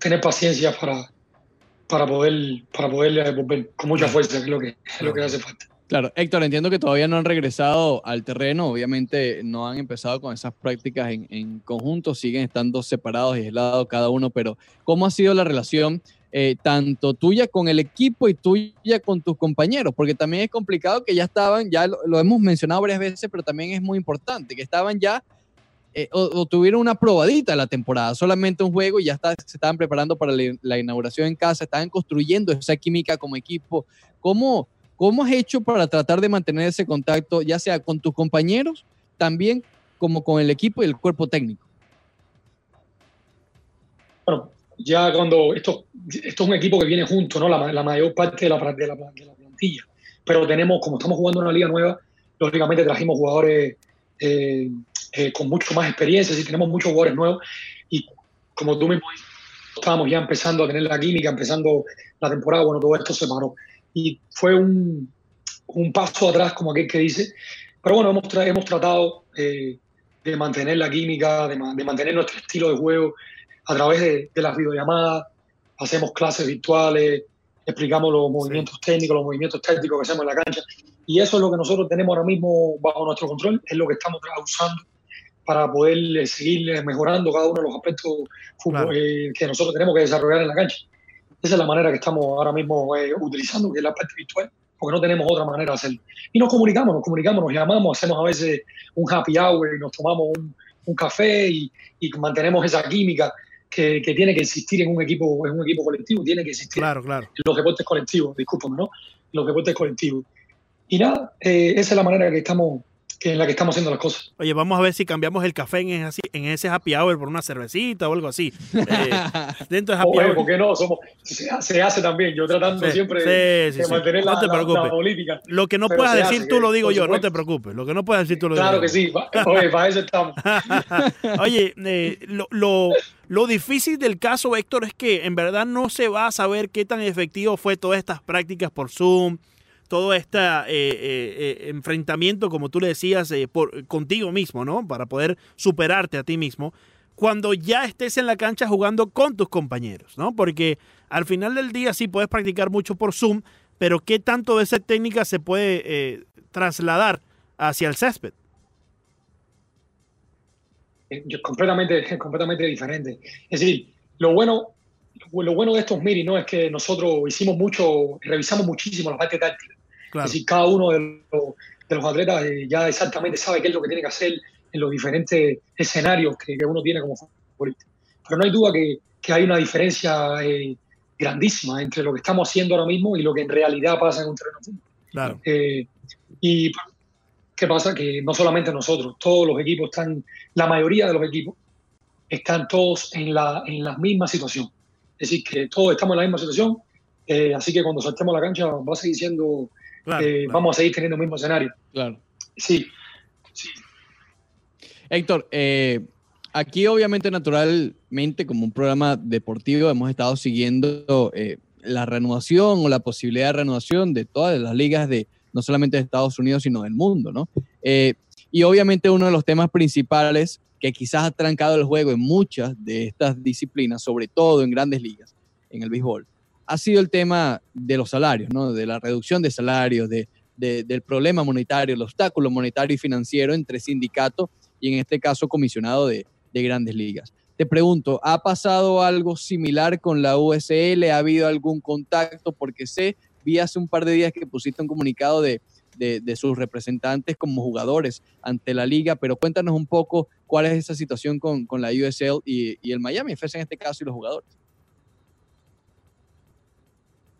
tener paciencia para, para poder, para poder eh, volver con mucha fuerza, que es lo que, es lo que hace falta. Claro, Héctor, entiendo que todavía no han regresado al terreno, obviamente no han empezado con esas prácticas en, en conjunto, siguen estando separados y aislados cada uno, pero ¿cómo ha sido la relación eh, tanto tuya con el equipo y tuya con tus compañeros? Porque también es complicado que ya estaban, ya lo, hemos mencionado varias veces, pero también es muy importante que estaban ya eh, o, tuvieron una probadita la temporada, solamente un juego y ya se estaban preparando para la, la inauguración en casa, estaban construyendo esa química como equipo. ¿Cómo, ¿Cómo has hecho para tratar de mantener ese contacto, ya sea con tus compañeros, también como con el equipo y el cuerpo técnico? bueno, ya cuando esto, esto es un equipo que viene junto, ¿no? La, la mayor parte de la, de, la, de la plantilla. Pero tenemos, como estamos jugando una liga nueva, lógicamente trajimos jugadores eh, eh, con mucho más experiencia, y tenemos muchos jugadores nuevos. Y como tú mismo dices, estábamos ya empezando a tener la química, empezando la temporada, bueno, todo esto se paró. Y fue un, un paso atrás, como aquel que dice. Pero bueno, hemos, tra- hemos tratado eh, de mantener la química, de, ma- de mantener nuestro estilo de juego a través de, de las videollamadas, hacemos clases virtuales, explicamos los movimientos técnicos, los movimientos tácticos que hacemos en la cancha. Y eso es lo que nosotros tenemos ahora mismo bajo nuestro control, es lo que estamos usando para poder eh, seguir eh, mejorando cada uno de los aspectos Claro. eh, que nosotros tenemos que desarrollar en la cancha. Esa es la manera que estamos ahora mismo eh, utilizando, que es la parte virtual, porque no tenemos otra manera de hacerlo. Y nos comunicamos, nos comunicamos, nos llamamos, hacemos a veces un happy hour y nos tomamos un, un café y, y mantenemos esa química que, que tiene que existir en un equipo, en un equipo colectivo, tiene que existir Claro, claro. en los deportes colectivos, discúlpame, ¿no? Los deportes colectivos. Y nada, eh, esa es la manera que estamos, que en la que estamos haciendo las cosas. Oye, vamos a ver si cambiamos el café en ese, en ese happy hour por una cervecita o algo así. Eh, dentro de happy Oye, hour. ¿por qué no? Somos, se, se hace también, yo tratando Sí, siempre de, sí, de sí, sí. mantener No la, te la- preocupes. la política. Lo que no puedas decir hace, tú lo que, digo yo, no supuesto. te preocupes. Lo que no puedas decir tú lo Claro digo que yo. sí, va- oye, para eso estamos. Oye, eh, lo, lo- lo difícil del caso, Héctor, es que en verdad no se va a saber qué tan efectivo fue todas estas prácticas por Zoom, todo este eh, eh, eh, enfrentamiento, como tú le decías, por, contigo mismo, ¿no? Para poder superarte a ti mismo, cuando ya estés en la cancha jugando con tus compañeros, ¿no? Porque al final del día sí puedes practicar mucho por Zoom, pero ¿qué tanto de esa técnica se puede trasladar hacia el césped? Eh, yo- completamente, completamente diferente. Es decir, lo bueno, lo bueno de estos meetings ¿no? es que nosotros hicimos mucho, revisamos muchísimo la parte táctica. Claro. Es decir, cada uno de los, de los atletas eh, ya exactamente sabe qué es lo que tiene que hacer en los diferentes escenarios que, que uno tiene como futbolista. Pero no hay duda que, que hay una diferencia eh, grandísima entre lo que estamos haciendo ahora mismo y lo que en realidad pasa en un terreno. Claro. Eh, y qué pasa que no solamente nosotros, todos los equipos están, la mayoría de los equipos están todos en la, en la misma situación. Es decir, que todos estamos en la misma situación, eh, así que cuando saltemos la cancha va a seguir siendo, Claro, eh, claro. vamos a seguir teniendo el mismo escenario. Claro. Sí, sí. Héctor, eh, aquí obviamente naturalmente como un programa deportivo hemos estado siguiendo eh, la reanudación o la posibilidad de reanudación de todas las ligas de no solamente de Estados Unidos sino del mundo, ¿no? Eh, y obviamente uno de los temas principales que quizás ha trancado el juego en muchas de estas disciplinas, sobre todo en grandes ligas, en el béisbol, ha sido el tema de los salarios, ¿no? De la reducción de salarios, de, de- del problema monetario, el obstáculo monetario y financiero entre sindicatos y en este caso comisionado de, de grandes ligas. Te pregunto, ¿ha pasado algo similar con la USL? ¿Ha habido algún contacto? Porque sé, vi hace un par de días que pusiste un comunicado de, de- de sus representantes como jugadores ante la liga, pero cuéntanos un poco cuál es esa situación con, con la USL y, y el Miami FC en este caso y los jugadores.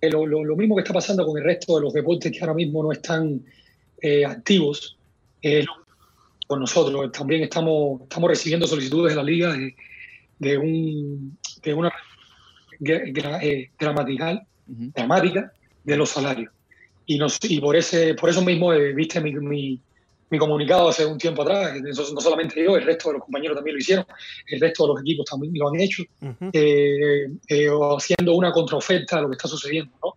Eh, Lo, lo- lo mismo que está pasando con el resto de los deportes que ahora mismo no están eh, activos, eh, con nosotros. También estamos, estamos recibiendo solicitudes de la liga de, de un, de una eh, gramatical, Ujú. dramática de los salarios. Y, nos, y por, ese, por eso mismo eh, viste mi, mi- mi comunicado hace un tiempo atrás, que no solamente yo, el resto de los compañeros también lo hicieron, el resto de los equipos también lo han hecho Ujú. eh, eh, o haciendo una contraoferta a lo que está sucediendo. ¿no?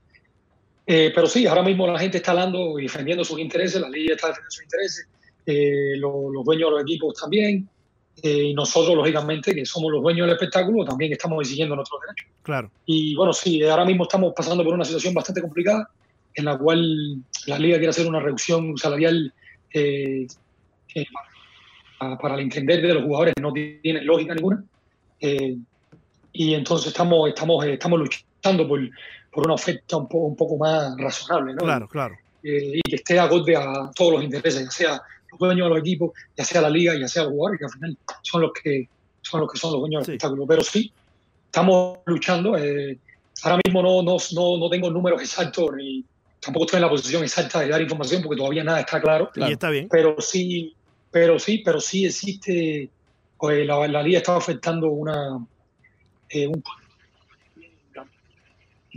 Eh, pero sí, ahora mismo la gente está hablando y defendiendo sus intereses, la liga está defendiendo sus intereses, eh, lo- los dueños de los equipos también, eh, y nosotros, lógicamente, que somos los dueños del espectáculo, también estamos exigiendo nuestros derechos. Claro. Y bueno, sí, ahora mismo estamos pasando por una situación bastante complicada, en la cual la liga quiere hacer una reducción salarial eh, que para, para el entender de los jugadores no tiene lógica ninguna. Eh, y entonces estamos, estamos, eh, estamos luchando por, por una oferta un poco, un poco más razonable, ¿no? Claro, claro. Eh, y que esté acorde a todos los intereses, ya sea los dueños de los equipos, ya sea la liga, ya sea los jugadores, que al final son los que son los que son los dueños Sí. del espectáculo. Pero sí, estamos luchando. eh, ahora mismo no, no, no, no tengo números exactos ni tampoco estoy en la posición exacta de dar información porque todavía nada está claro. Claro. Y está bien. Pero sí, pero sí, pero sí existe. pues, la, la liga está afectando una eh, un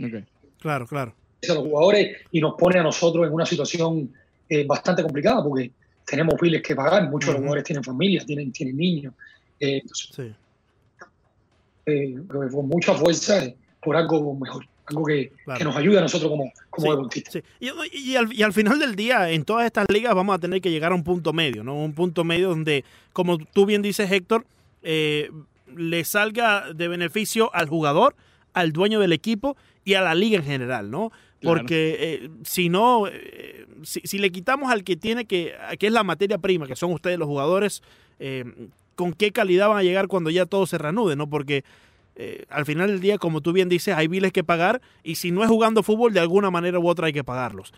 Ok. Claro, claro. a los jugadores y nos pone a nosotros en una situación eh, bastante complicada porque tenemos biles que pagar, muchos de los jugadores tienen familias, tienen, tienen niños, eh, entonces, Sí. eh, con mucha fuerza por algo mejor, algo que, Claro. que nos ayude a nosotros como, como Sí, deportistas. Sí. Y, y al, y al final del día, en todas estas ligas vamos a tener que llegar a un punto medio, ¿no? Un punto medio donde, como tú bien dices, Héctor, eh, le salga de beneficio al jugador, al dueño del equipo y a la liga en general, ¿no? Porque eh, si no, eh, si, si le quitamos al que tiene que, que es la materia prima, que son ustedes los jugadores, eh, ¿con qué calidad van a llegar cuando ya todo se reanude, no? Porque al final del día, como tú bien dices, hay biles que pagar y si no es jugando fútbol, de alguna manera u otra hay que pagarlos.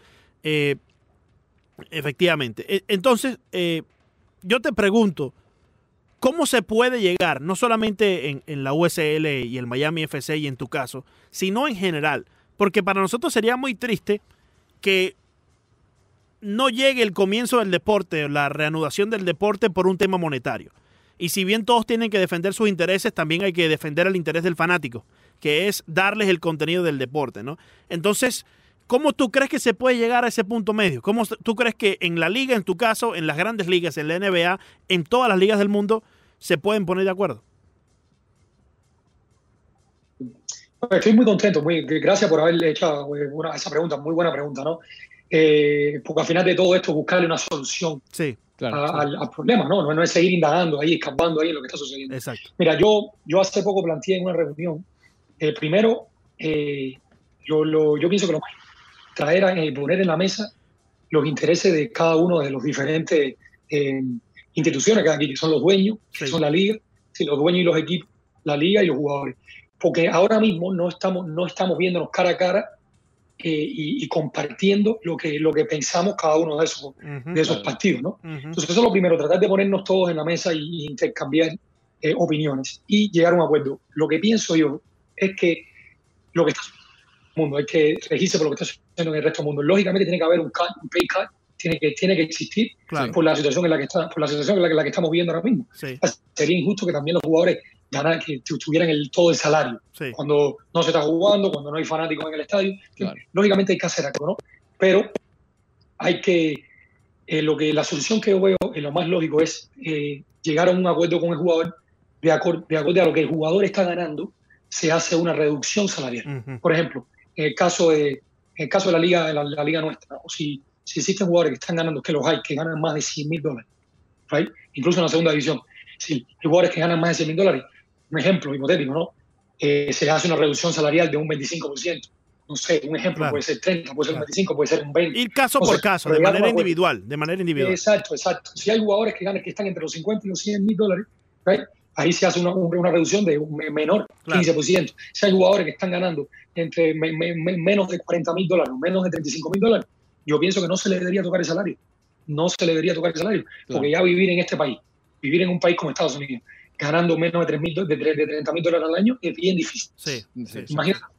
Efectivamente. E- Entonces, yo te pregunto, ¿cómo se puede llegar, no solamente en, en la USL y el Miami FC y en tu caso, sino en general? Porque para nosotros sería muy triste que no llegue el comienzo del deporte, la reanudación del deporte por un tema monetario. Y si bien todos tienen que defender sus intereses, también hay que defender el interés del fanático, que es darles el contenido del deporte, ¿no? Entonces, ¿cómo tú crees que se puede llegar a ese punto medio? ¿Cómo tú crees que en la liga, en tu caso, en las grandes ligas, en la NBA, en todas las ligas del mundo, se pueden poner de acuerdo? Estoy muy contento, muy, gracias por haberle hecho eh, una- esa pregunta, muy buena pregunta, ¿no? Eh, porque al final de todo esto buscarle una solución Sí, Claro. a- al, al problema, ¿no? ¿no? No es seguir indagando ahí, escapando ahí en lo que está sucediendo. exacto. Mira, yo, yo hace poco planteé en una reunión, eh, primero, eh, yo, lo- yo pienso que lo más traer a poner en la mesa los intereses de cada uno de los diferentes instituciones que hay aquí, que son los dueños, que Sí. son la liga, sí, los dueños y los equipos, la liga y los jugadores. Porque ahora mismo no estamos, no estamos viéndonos cara a cara eh, y, y compartiendo lo que, lo que pensamos cada uno de esos, de esos Claro. partidos, ¿no? Entonces, eso es lo primero, tratar de ponernos todos en la mesa y intercambiar eh, opiniones y llegar a un acuerdo. Lo que pienso yo es que lo que está sucediendo en el mundo, hay que regirse por lo que está sucediendo en el resto del mundo. Lógicamente tiene que haber un, cut, un pay cut, tiene que, tiene que existir Claro, por la situación en la que está, por la situación en la que, la que estamos viviendo ahora mismo. sí, Sería injusto que también los jugadores ganaran, que tu- tuvieran el, todo el salario sí. cuando no se está jugando, cuando no hay fanáticos en el estadio. Claro. Lógicamente hay que hacer algo, ¿no? Pero hay que, eh, lo que la solución que yo veo, eh, lo más lógico es eh, llegar a un acuerdo con el jugador, de, acor- de acorde a lo que el jugador está ganando, se hace una reducción salarial. Ujú, Por ejemplo, en el caso de, en el caso de la liga, de la, la liga nuestra, o si, si existen jugadores que están ganando, que los hay, que ganan más de 100 mil dólares, right? incluso en la segunda división, si hay jugadores que ganan más de 100 mil dólares, un ejemplo hipotético, ¿no? Eh, se hace una reducción salarial de un 25%. No sé, un ejemplo Claro. puede ser 30, puede ser Claro. un 25, puede ser un 20. Ir caso por caso, de manera individual, de manera individual. Exacto, exacto. Si hay jugadores que ganan, que están entre los 50 y los 100 mil dólares, right? ahí se hace una, una reducción de un me- menor, Claro. 15%. Si hay jugadores que están ganando entre me- me- me- menos de 40 mil dólares, menos de 35 mil dólares, yo pienso que no se le debería tocar el salario. No se le debería tocar el salario. Porque ya vivir en este país, vivir en un país como Estados Unidos, ganando menos de, 3 mil do- de, tre- de 30 mil dólares al año, es bien difícil. Sí, Sí. sí, Imagínate una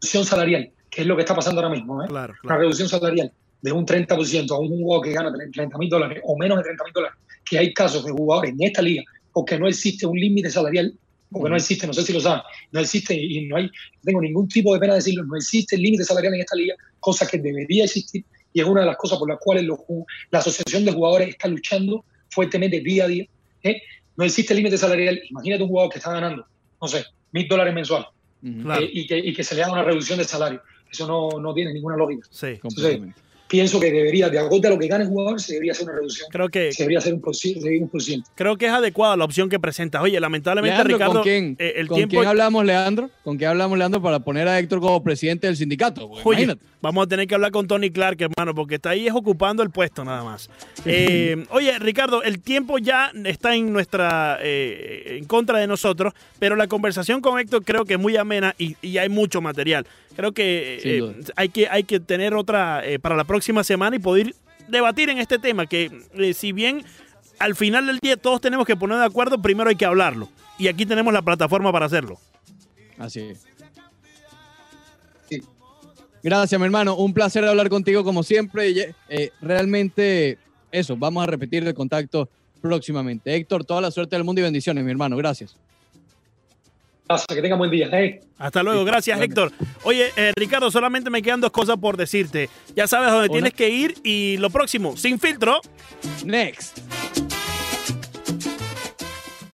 reducción salarial, que es lo que está pasando ahora mismo. ¿eh? claro, una claro. reducción salarial de un 30% a un jugador que gana 30 mil dólares o menos de 30 mil dólares, que hay casos de jugadores en esta liga porque no existe un límite salarial, porque no existe, no sé si lo saben, no existe y no hay, no tengo ningún tipo de pena decirlo, no existe el límite salarial en esta liga, cosa que debería existir y es una de las cosas por las cuales los la Asociación de Jugadores está luchando fuertemente día a día. ¿eh? No existe límite salarial, imagínate un jugador que está ganando, no sé, mil dólares mensuales. Claro. eh, y, que, y que se le haga una reducción de salario. Eso no, no tiene ninguna lógica Sí. Completamente. Pienso que debería, de acuerdo a lo que gane el jugador, se debería hacer una reducción. Creo que, Se debería hacer un por ciento. Un por ciento. creo que es adecuada la opción que presentas. Oye, lamentablemente, Leandro, Ricardo, ¿con quién, eh, el con tiempo. quién hablamos, Leandro? ¿Con quién hablamos, Leandro, para poner a Héctor como presidente del sindicato? Pues, Oye, imagínate. vamos a tener que hablar con Tony Clark, hermano, porque está ahí es ocupando el puesto nada más. Eh, oye, Ricardo, el tiempo ya está en nuestra eh, en contra de nosotros, pero la conversación con Héctor creo que es muy amena y, y hay mucho material. Creo que, eh, hay que hay que tener otra eh, para la próxima semana y poder debatir en este tema que eh, si bien al final del día todos tenemos que poner de acuerdo, primero hay que hablarlo. Y aquí tenemos la plataforma para hacerlo. Así es. Sí. Gracias, mi hermano. Un placer hablar contigo como siempre. Realmente, eso, vamos a repetir el contacto próximamente. Héctor, toda la suerte del mundo y bendiciones, mi hermano. Gracias. Gracias, que tengan buen día. ¿eh? Hasta luego, gracias. Héctor. Oye, eh, Ricardo, solamente me quedan dos cosas por decirte. Ya sabes dónde tienes que ir y lo próximo, sin filtro. Next.